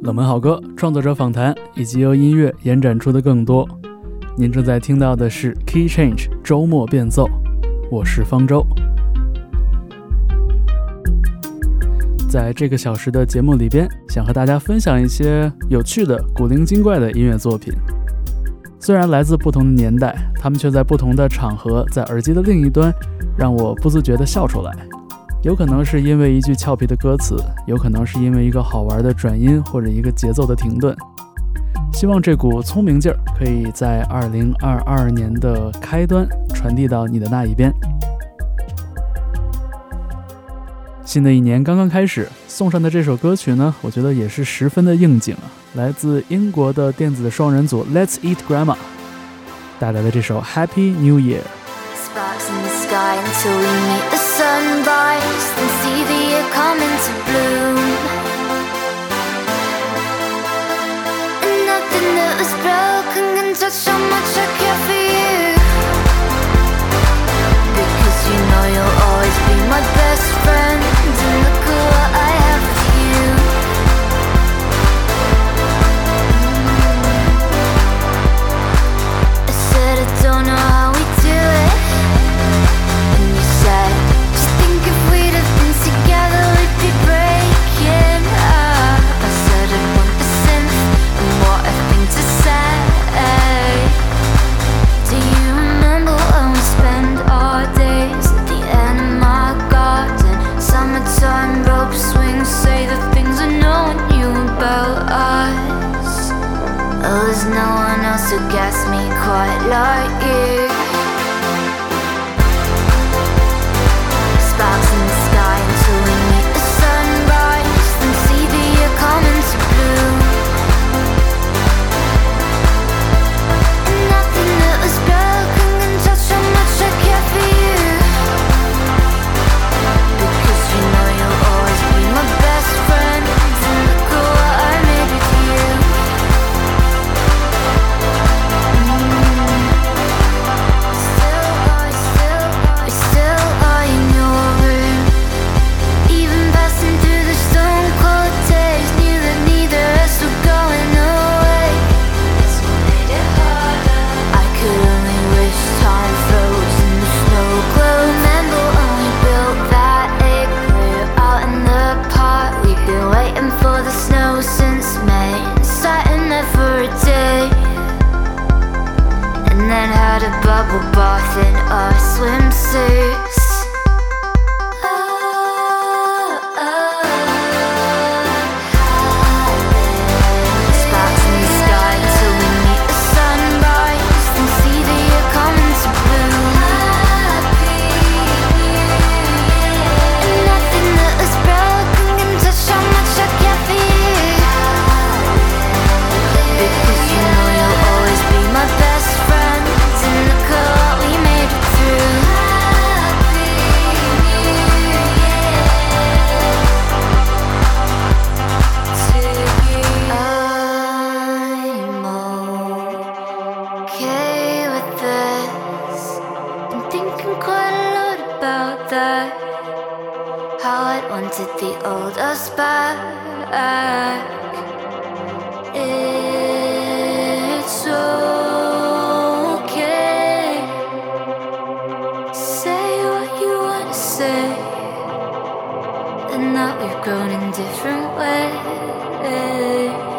冷门好歌、创作者访谈以及由音乐延展出的更多。您正在听到的是 Key Change 周末变奏，我是方舟。在这个小时的节目里边，想和大家分享一些有趣的、古灵精怪的音乐作品。虽然来自不同的年代，他们却在不同的场合，在耳机的另一端，让我不自觉地笑出来。有可能是因为一句俏皮的歌词，有可能是因为一个好玩的转音或者一个节奏的停顿。希望这股聪明劲儿可以在二零二二年的开端传递到你的那一边。新的一年刚刚开始，送上的这首歌曲呢，我觉得也是十分的应景啊，来自英国的电子双人组 Let's Eat Grandma 带来的这首 Happy New Year。Sunrise and see the year come into bloom. And nothing that was broken can touch how much I care for you. Because you know you'll always be my best friend. And look at what I have with you. I said I don't know gets me quite like you. say that now we've grown in different ways.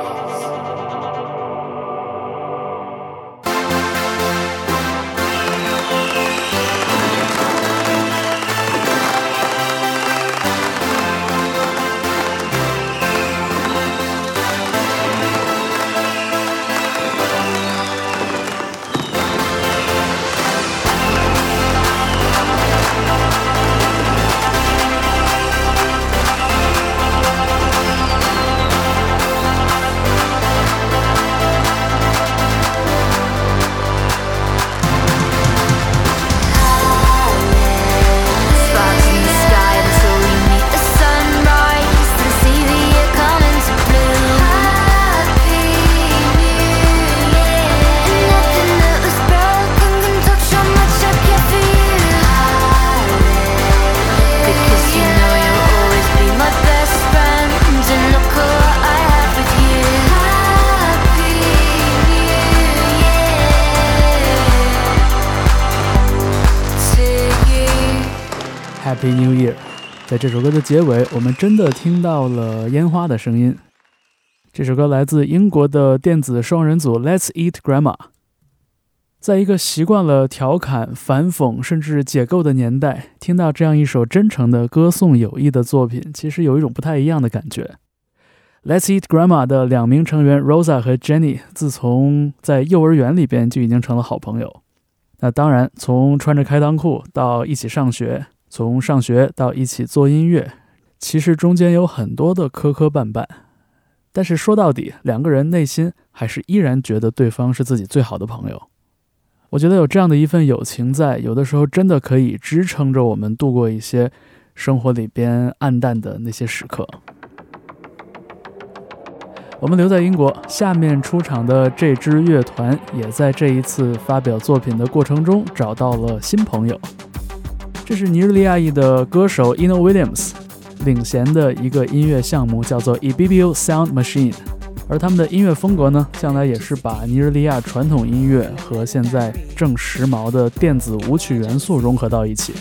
在这首歌的结尾，我们真的听到了烟花的声音。这首歌来自英国的电子双人组 Let's Eat Grandma。在一个习惯了调侃、反讽甚至解构的年代，听到这样一首真诚的歌颂友谊的作品，其实有一种不太一样的感觉。Let's Eat Grandma 的两名成员 Rosa 和 Jenny，自从在幼儿园里边就已经成了好朋友。那当然，从穿着开裆裤到一起上学。从上学到一起做音乐，其实中间有很多的磕磕绊绊，但是说到底，两个人内心还是依然觉得对方是自己最好的朋友。我觉得有这样的一份友情在，有的时候真的可以支撑着我们度过一些生活里边暗淡的那些时刻。我们留在英国，下面出场的这支乐团也在这一次发表作品的过程中找到了新朋友。这是尼日利亚裔的歌手 Ino Williams 领衔的一个音乐项目，叫做 Ebibio Sound Machine。而他们的音乐风格呢，向来也是把尼日利亚传统音乐和现在正时髦的电子舞曲元素融合到一起。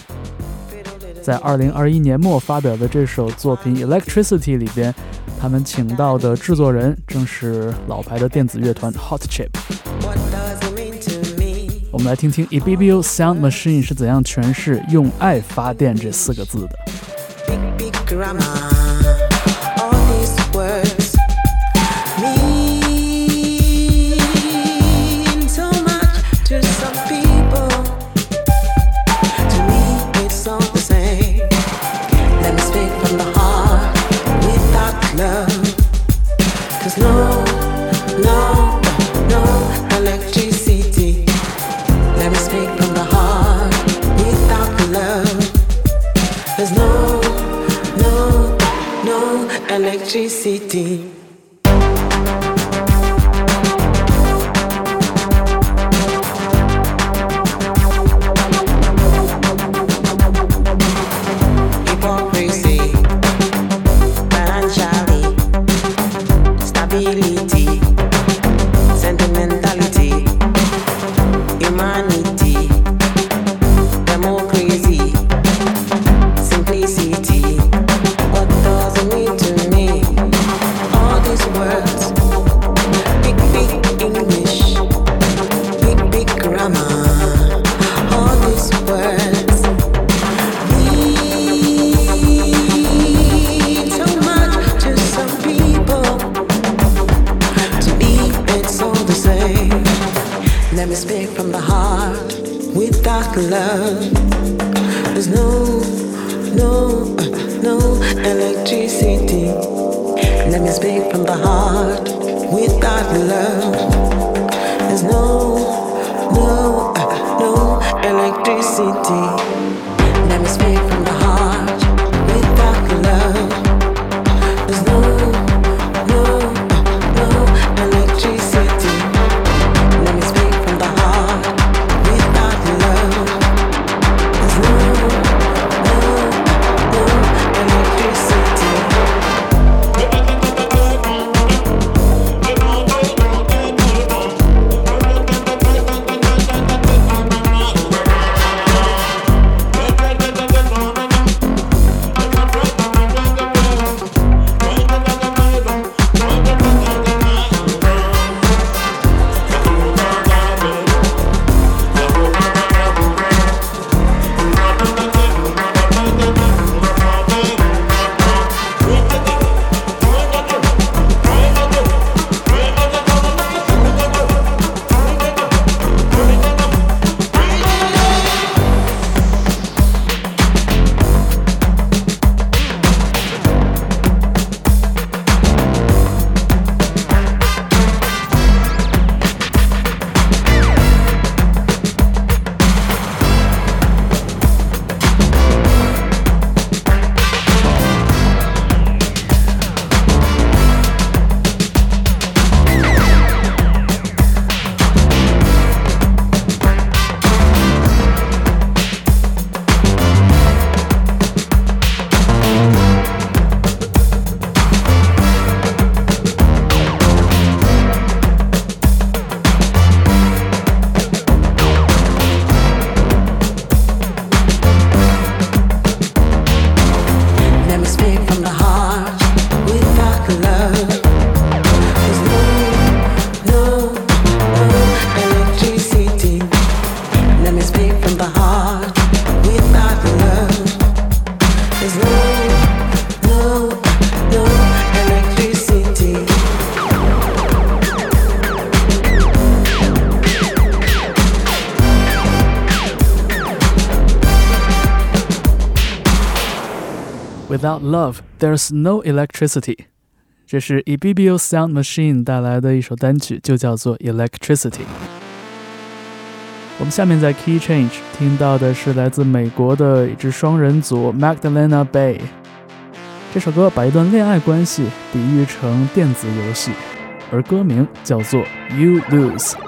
在2021年末发表的这首作品 Electricity 里边，他们请到的制作人正是老牌的电子乐团 Hot Chip。我们来听听 Ebibio Sound Machine 是怎样诠释“用爱发电”这四个字的。Electricity. Love, there's no electricity。这是 Ebibio Sound Machine 带来的一首单曲，就叫做 Electricity。我们下面在 Key Change 听到的是来自美国的一支双人组 Magdalena Bay。这首歌把一段恋爱关系比喻成电子游戏，而歌名叫做 You Lose。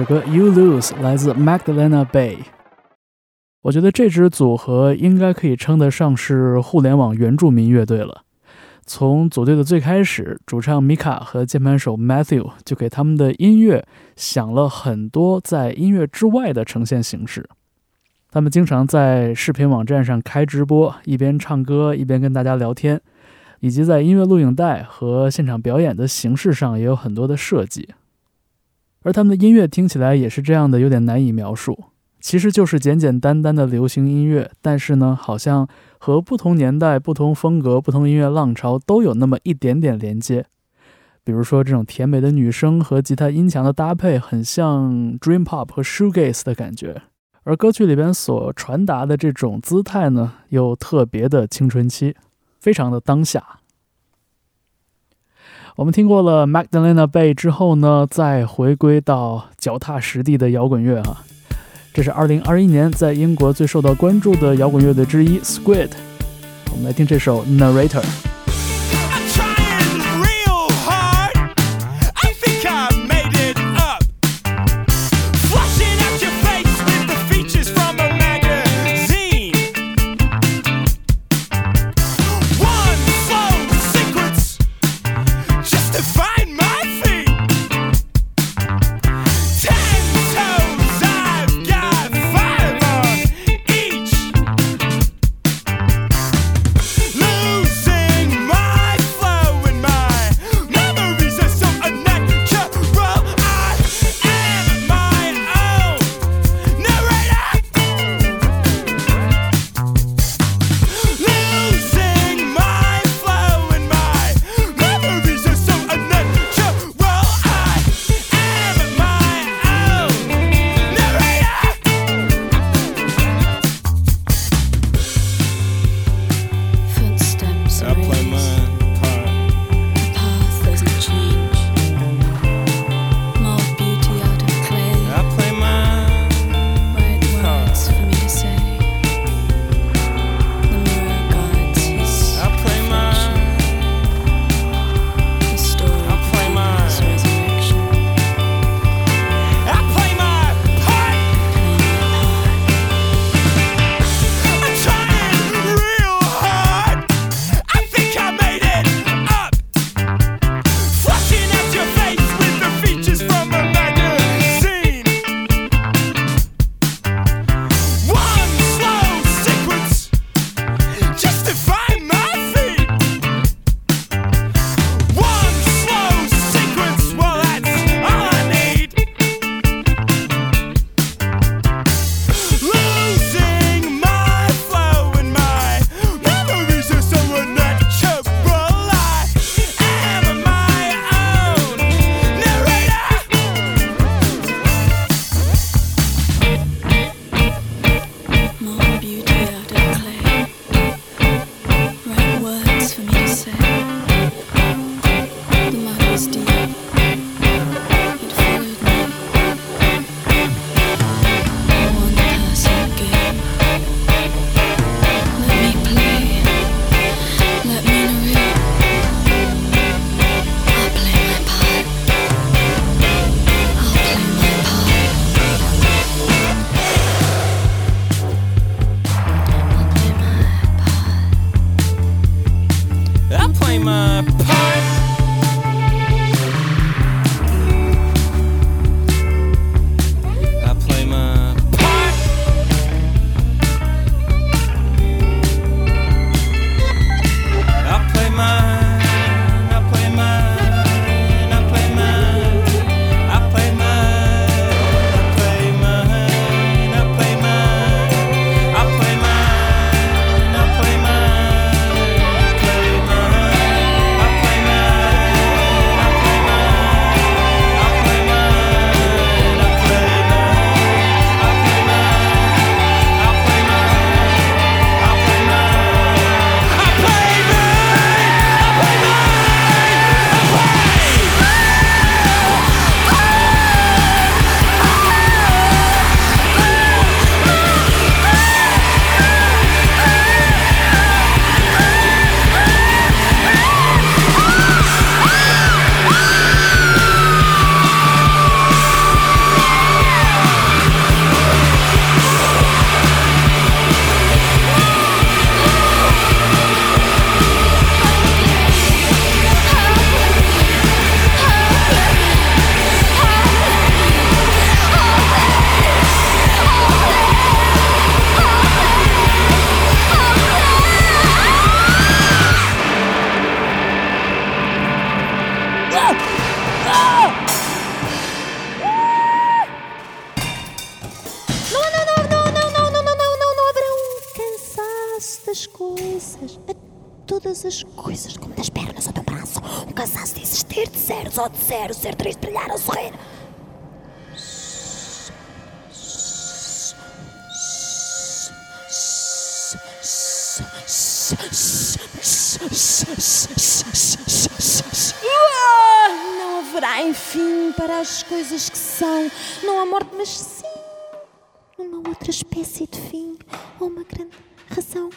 首歌《You Lose》来自 Magdalena Bay。我觉得这支组合应该可以称得上是互联网原住民乐队了。从组队的最开始，主唱 Mika 和键盘手 Matthew 就给他们的音乐想了很多在音乐之外的呈现形式。他们经常在视频网站上开直播，一边唱歌一边跟大家聊天，以及在音乐录影带和现场表演的形式上也有很多的设计。而他们的音乐听起来也是这样的，有点难以描述。其实就是简简单单的流行音乐，但是呢，好像和不同年代、不同风格、不同音乐浪潮都有那么一点点连接。比如说，这种甜美的女声和吉他音墙的搭配，很像 Dream Pop 和 Shoegaze 的感觉。而歌曲里边所传达的这种姿态呢，又特别的青春期，非常的当下。我们听过了 Magdalena Bay 之后呢，再回归到脚踏实地的摇滚乐啊。这是2021年在英国最受到关注的摇滚乐队之一 Squid。我们来听这首 Narrator。Declare de zeros ou de zero, ser três, brilhar ou sorrir. Não haverá enfim para as coisas que são. Não há morte, mas sim uma outra espécie de fim ou uma grande razão.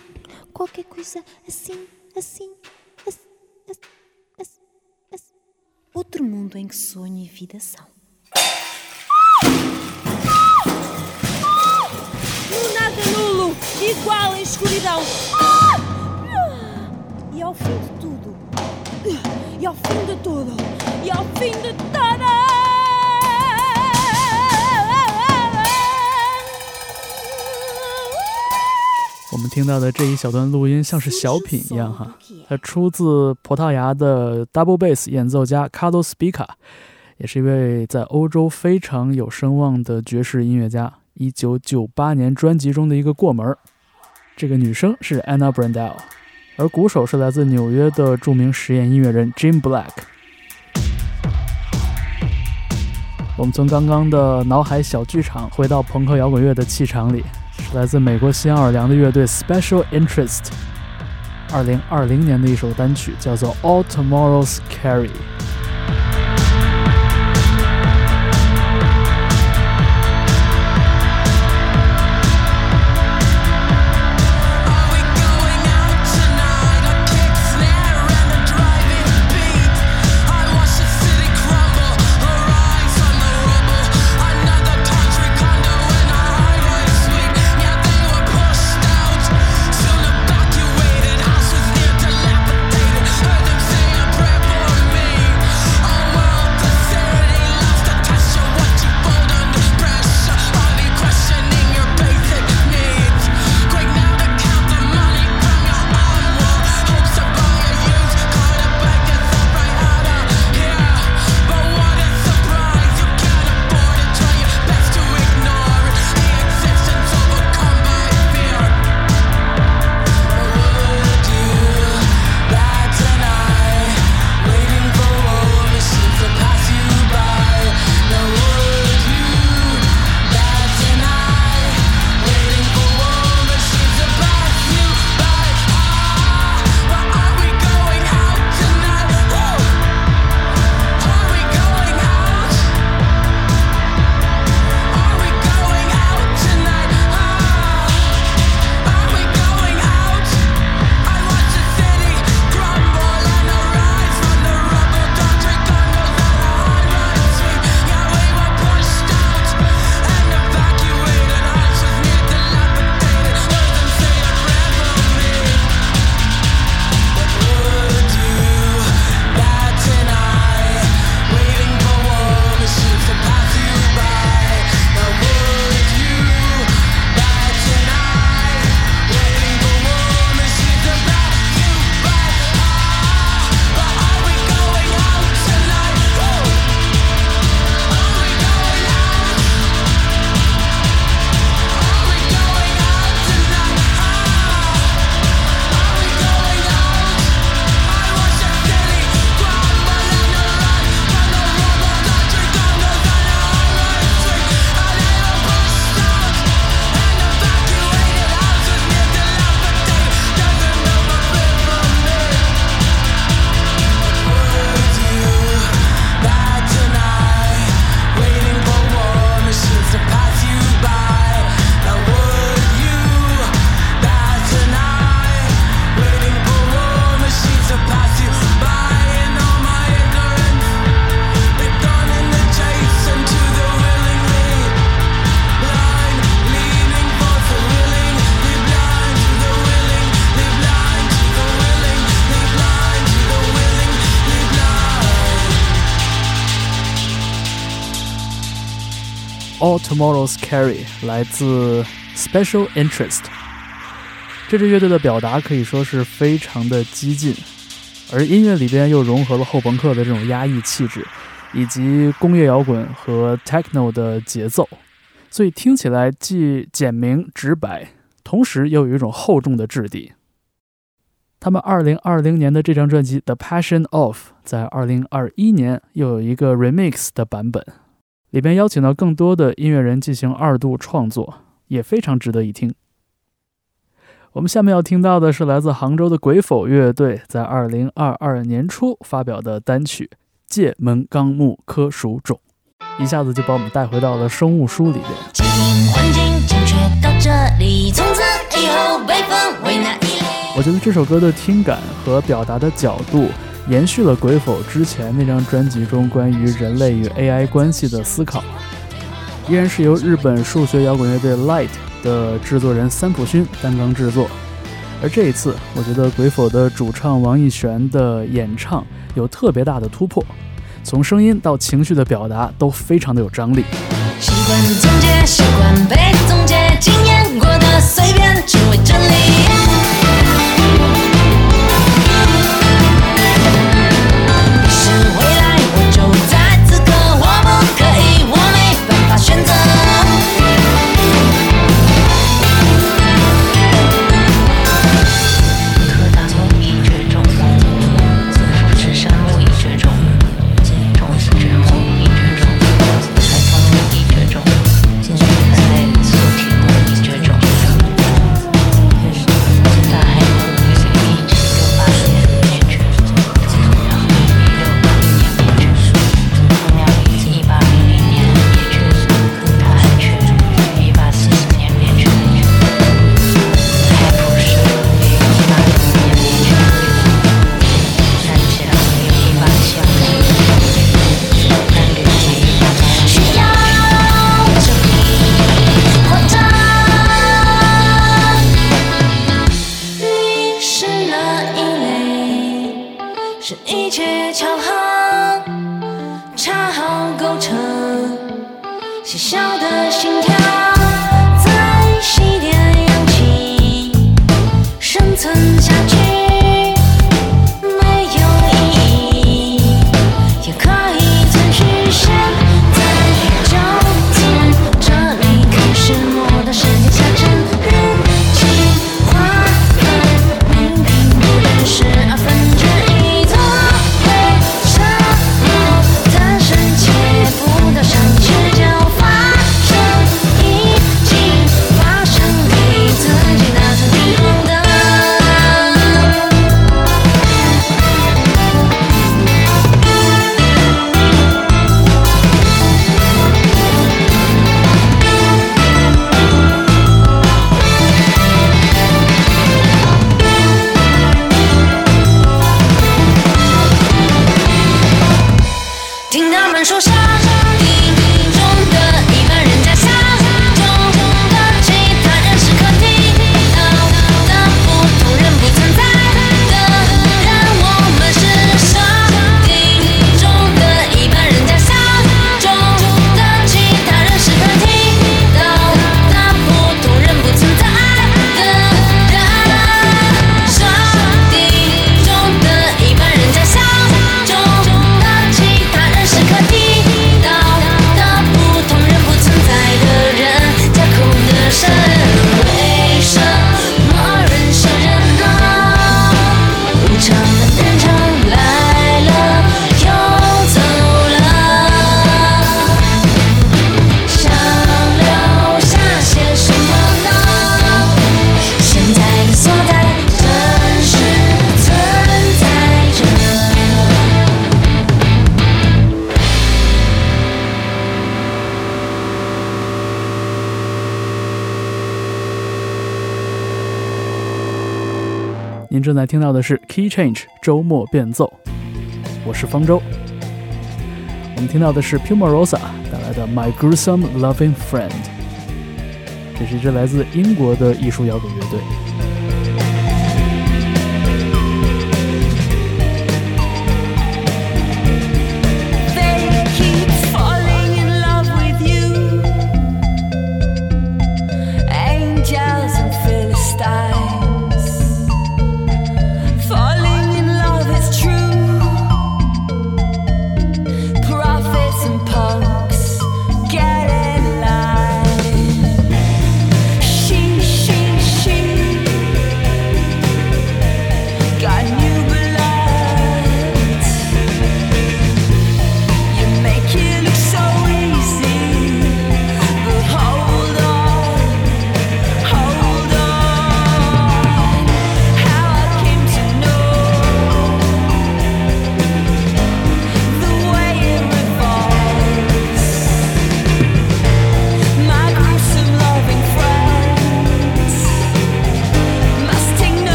Qualquer coisa assim, assim, assim, assim. Outro mundo em que sonho e vida são. No nada nulo, igual em escuridão. E ao fim de tudo, e ao fim de tudo, e ao fim de tudo. 我们听到的这一小段录音像是小品一样哈，它出自葡萄牙的 double bass 演奏家 Carlos p i c a 也是一位在欧洲非常有声望的爵士音乐家。一九九八年专辑中的一个过门儿，这个女生是 Anna Brandel，而鼓手是来自纽约的著名实验音乐人 Jim Black。我们从刚刚的脑海小剧场回到朋克摇滚乐的气场里。是来自美国新奥尔良的乐队 Special Interest，二零二零年的一首单曲叫做《All Tomorrow's Carry》。Tomorrow's Carry 来自 Special Interest，这支乐队的表达可以说是非常的激进，而音乐里边又融合了后朋克的这种压抑气质，以及工业摇滚和 techno 的节奏，所以听起来既简明直白，同时又有一种厚重的质地。他们2020年的这张专辑《The Passion of》在2021年又有一个 remix 的版本，里边邀请到更多的音乐人进行二度创作，也非常值得一听。我们下面要听到的是来自杭州的鬼否乐队在二零二二年初发表的单曲《界门纲目科属种》，一下子就把我们带回到了生物书里边。基因环境正确到这里，从此以后被分为哪一类？我觉得这首歌的听感和表达的角度，延续了鬼否之前那张专辑中关于人类与 AI 关系的思考，依然是由日本数学摇滚乐队 Light 的制作人三浦勋担纲制作。而这一次，我觉得鬼否的主唱王艺璇的演唱有特别大的突破，从声音到情绪的表达都非常的有张力。习惯总结，习惯被总结，经验过的随便只为真理。正在听到的是 Key Change 周末变奏，我是方舟。我们听到的是 Puma Rosa 带来的 My Gruesome Loving Friend，这是一支来自英国的艺术摇滚乐队。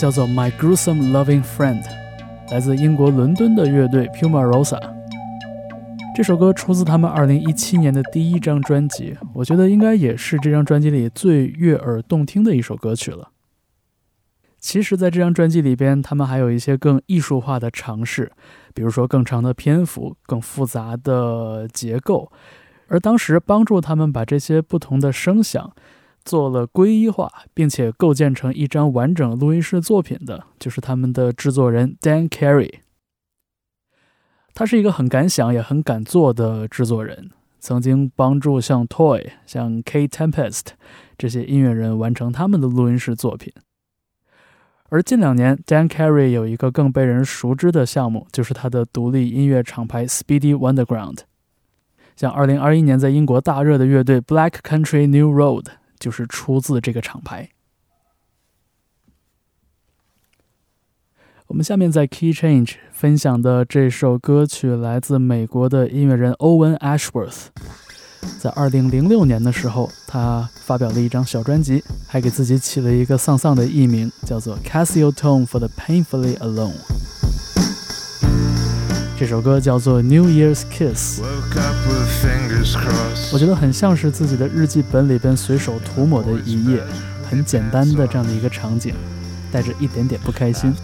叫做《My Gruesome Loving Friend》，来自英国伦敦的乐队 Puma Rosa。这首歌出自他们2017年的第一张专辑，我觉得应该也是这张专辑里最悦耳动听的一首歌曲了。其实，在这张专辑里边，他们还有一些更艺术化的尝试，比如说更长的篇幅、更复杂的结构。而当时帮助他们把这些不同的声响。做了归一化，并且构建成一张完整录音室作品的，就是他们的制作人 Dan Carey。他是一个很敢想也很敢做的制作人，曾经帮助像 Toy、像 K Tempest 这些音乐人完成他们的录音室作品。而近两年，Dan Carey 有一个更被人熟知的项目，就是他的独立音乐厂牌 Speedy Wonderground。像2021年在英国大热的乐队 Black Country New Road。就是出自这个厂牌。我们下面在 Key Change 分享的这首歌曲来自美国的音乐人 Owen Ashworth。在二零零六年的时候，他发表了一张小专辑，还给自己起了一个丧丧的艺名，叫做 Casio Tone for the Painfully Alone。这首歌叫做 New Year's Kiss。我觉得很像是自己的日记本里边随手涂抹的一页，很简单的这样的一个场景，带着一点点不开心。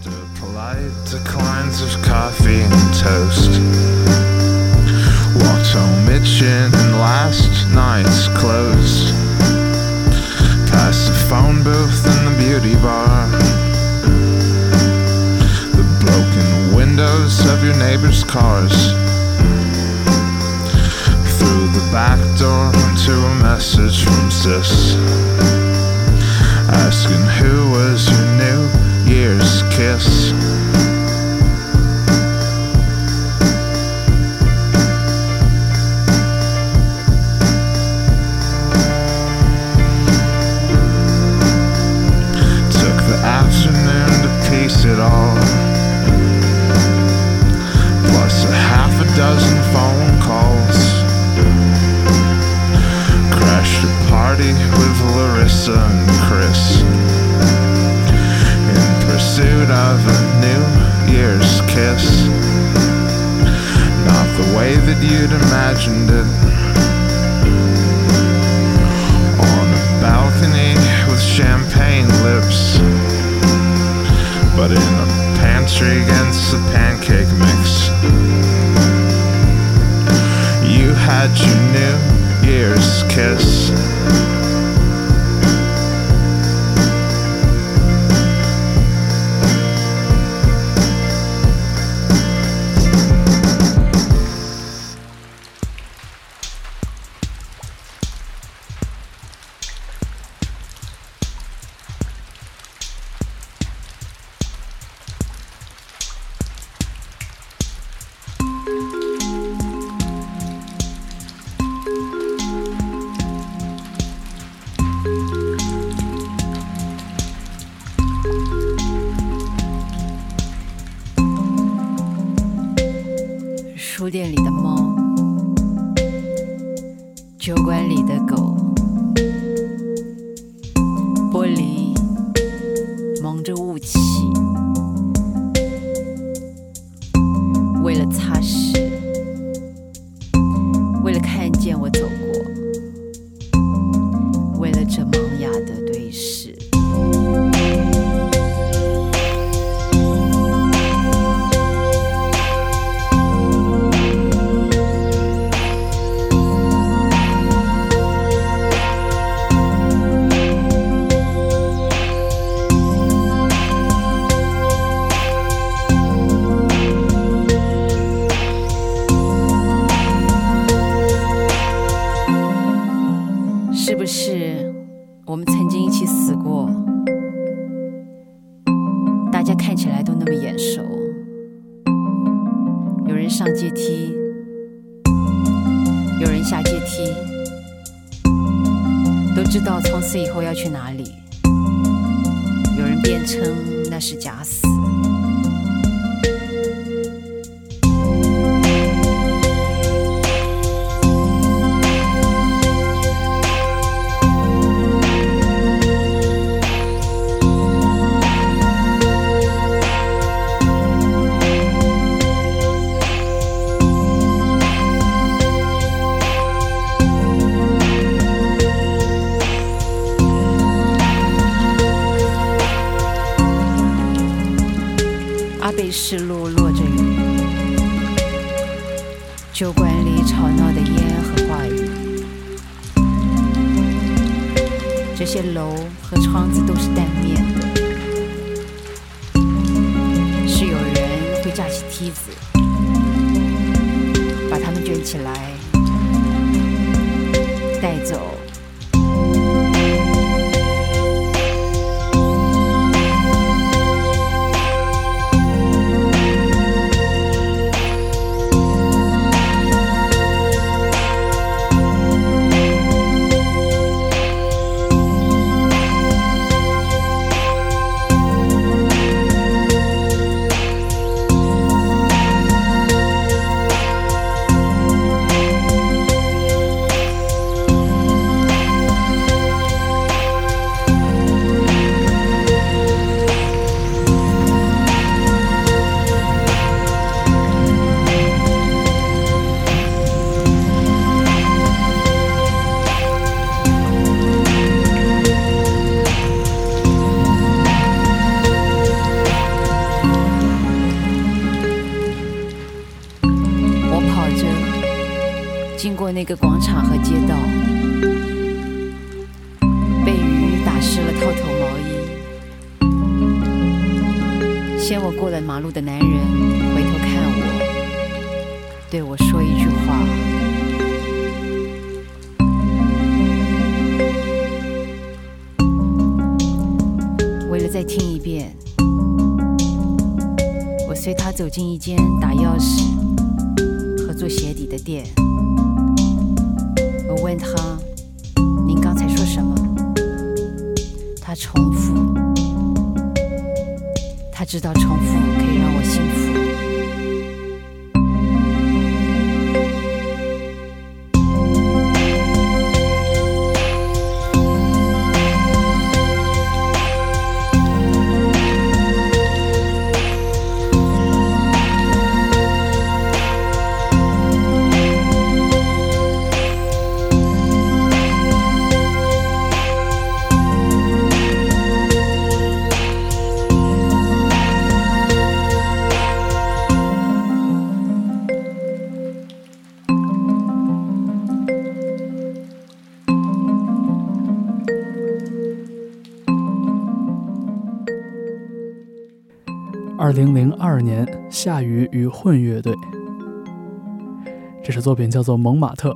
Windows of your neighbor's cars. Through the back door to a message from sis. Asking who was your New Year's kiss. 二年，夏雨与混乐队。这首作品叫做《蒙马特》。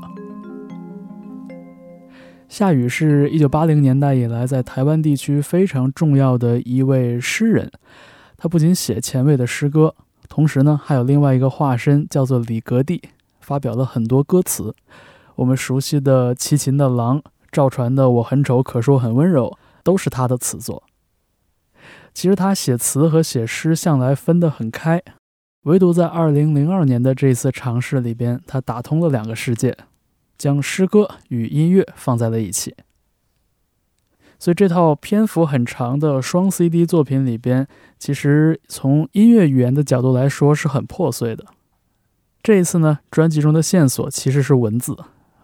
夏雨是一九八零年代以来在台湾地区非常重要的一位诗人。他不仅写前卫的诗歌，同时呢，还有另外一个化身叫做李格弟，发表了很多歌词。我们熟悉的齐秦的《狼》，赵传的《我很丑可是我很温柔》，都是他的词作。其实他写词和写诗向来分得很开，唯独在2002年的这次尝试里边，他打通了两个世界，将诗歌与音乐放在了一起。所以这套篇幅很长的双 CD 作品里边，其实从音乐语言的角度来说是很破碎的。这一次呢，专辑中的线索其实是文字，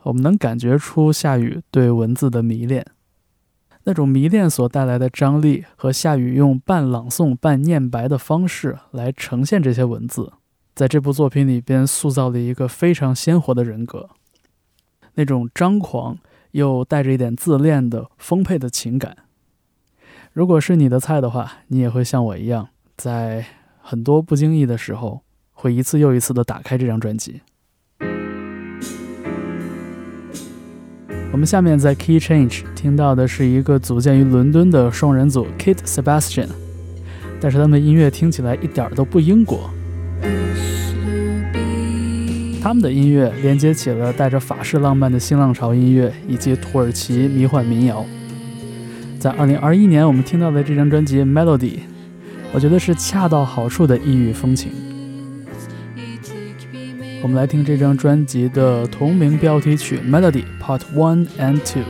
我们能感觉出夏雨对文字的迷恋。那种迷恋所带来的张力，和夏雨用半朗诵半念白的方式来呈现这些文字，在这部作品里边塑造了一个非常鲜活的人格。那种张狂又带着一点自恋的丰沛的情感，如果是你的菜的话，你也会像我一样，在很多不经意的时候，会一次又一次的打开这张专辑。我们下面在 Key Change 听到的是一个组建于伦敦的双人组 Kit Sebastian，但是他们的音乐听起来一点都不英国。他们的音乐连接起了带着法式浪漫的新浪潮音乐以及土耳其迷幻民谣。在2021年，我们听到的这张专辑《Melody》，我觉得是恰到好处的异域风情。我们来听这张专辑的同名标题曲《Melody Part One and Two》。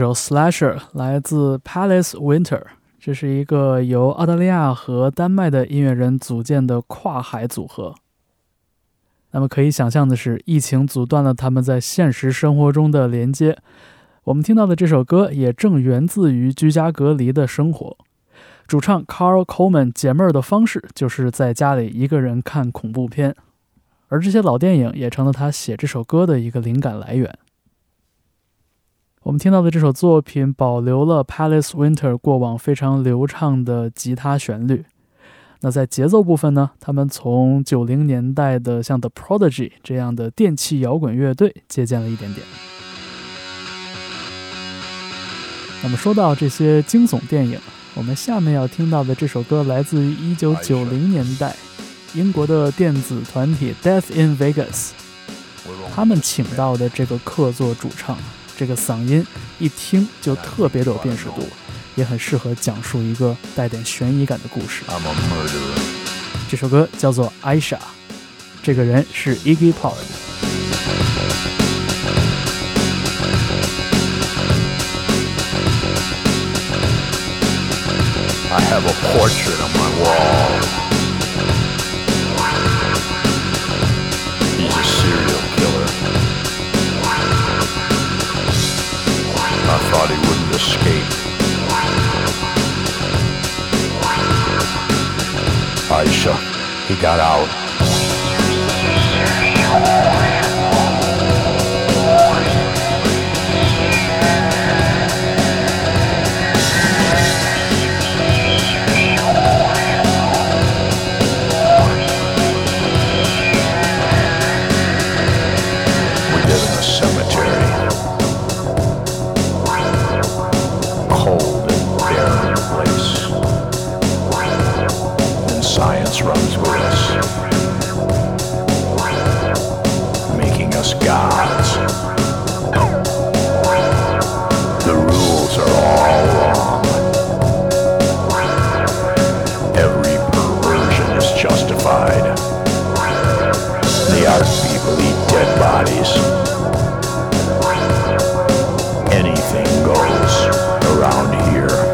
首《Slasher》来自 Palace Winter，这是一个由澳大利亚和丹麦的音乐人组建的跨海组合。那么可以想象的是，疫情阻断了他们在现实生活中的连接。我们听到的这首歌也正源自于居家隔离的生活。主唱 Carl Coleman 解闷儿的方式就是在家里一个人看恐怖片，而这些老电影也成了他写这首歌的一个灵感来源。我们听到的这首作品保留了 Palace Winter 过往非常流畅的吉他旋律。那在节奏部分呢，他们从九零年代的像 The Prodigy 这样的电器摇滚乐队借鉴了一点点。那么说到这些惊悚电影，我们下面要听到的这首歌来自于一九九零年代英国的电子团体 Death in Vegas，他们请到的这个客座主唱，这个嗓音一听就特别的有辨识度也很适合讲述一个带点悬疑感的故事。这首歌叫做艾莎这个人是 Iggy pard i have a portion of my world thought he wouldn't escape. Aisha, he got out. Anything goes around here.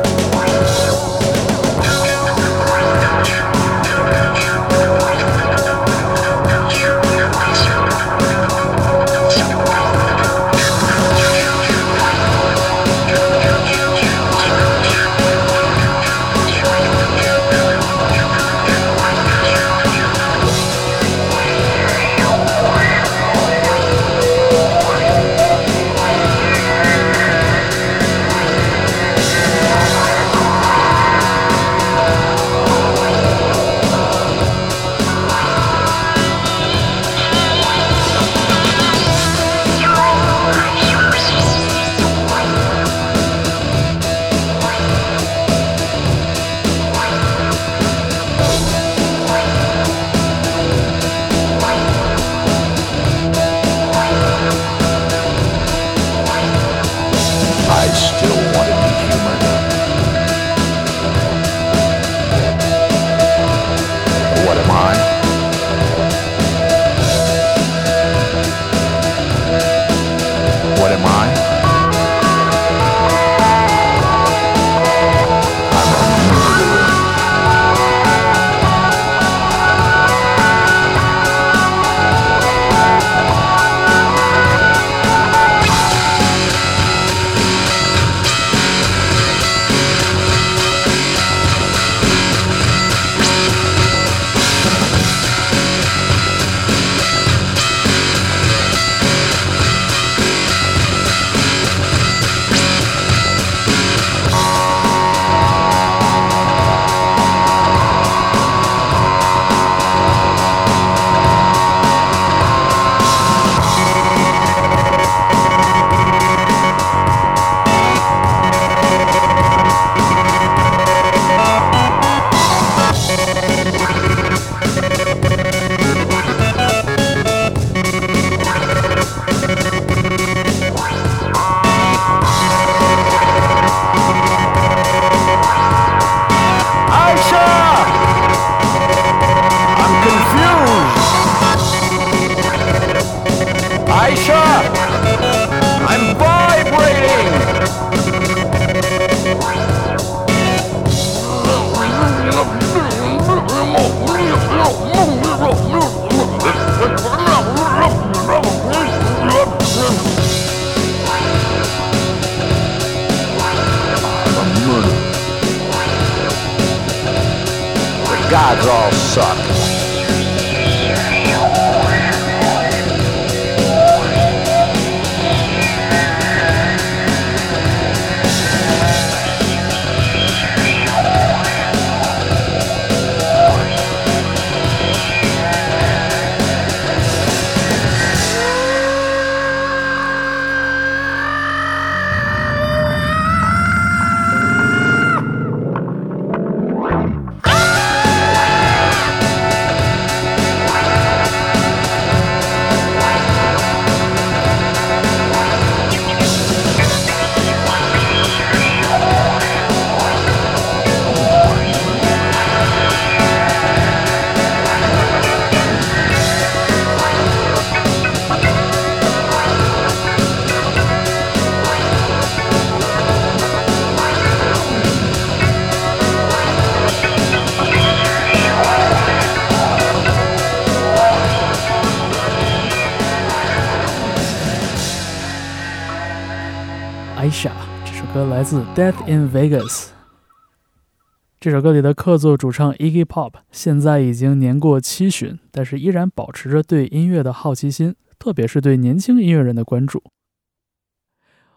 这首歌来自《Death in Vegas》。这首歌里的客座主唱 Iggy Pop 现在已经年过七旬，但是依然保持着对音乐的好奇心，特别是对年轻音乐人的关注。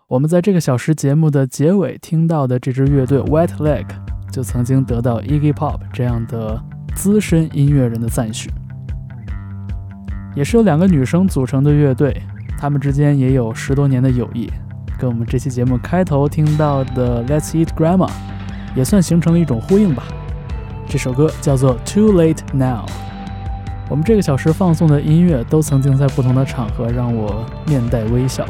我们在这个小时节目的结尾听到的这支乐队 Wet Leg，就曾经得到 Iggy Pop 这样的资深音乐人的赞许。也是由两个女生组成的乐队，她们之间也有十多年的友谊。跟我们这期节目开头听到的《Let's Eat Grandma》也算形成了一种呼应吧。这首歌叫做《Too Late Now》。我们这个小时放送的音乐都曾经在不同的场合让我面带微笑，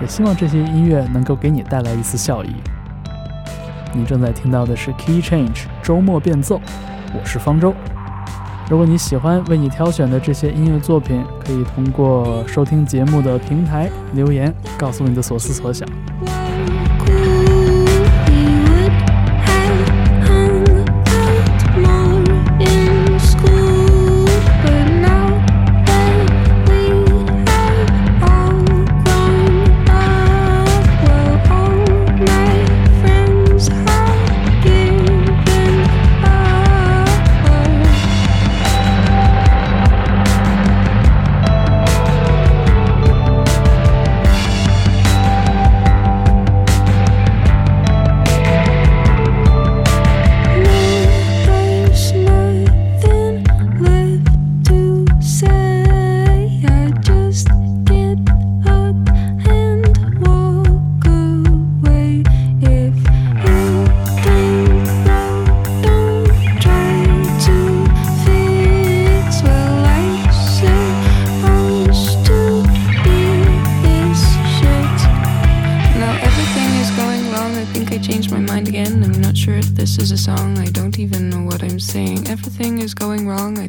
也希望这些音乐能够给你带来一丝笑意。你正在听到的是 Key Change 周末变奏，我是方舟。如果你喜欢为你挑选的这些音乐作品，可以通过收听节目的平台留言，告诉你的所思所想。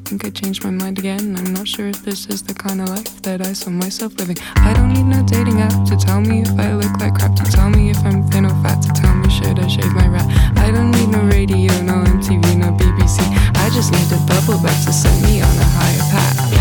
think I changed my mind again. I'm not sure if this is the kind of life that I saw myself living. I don't need no dating app to tell me if I look like crap, to tell me if I'm thin or fat, to tell me should I shave my rat. I don't need no radio, no MTV, no BBC. I just need a bubble bath to set me on a higher path.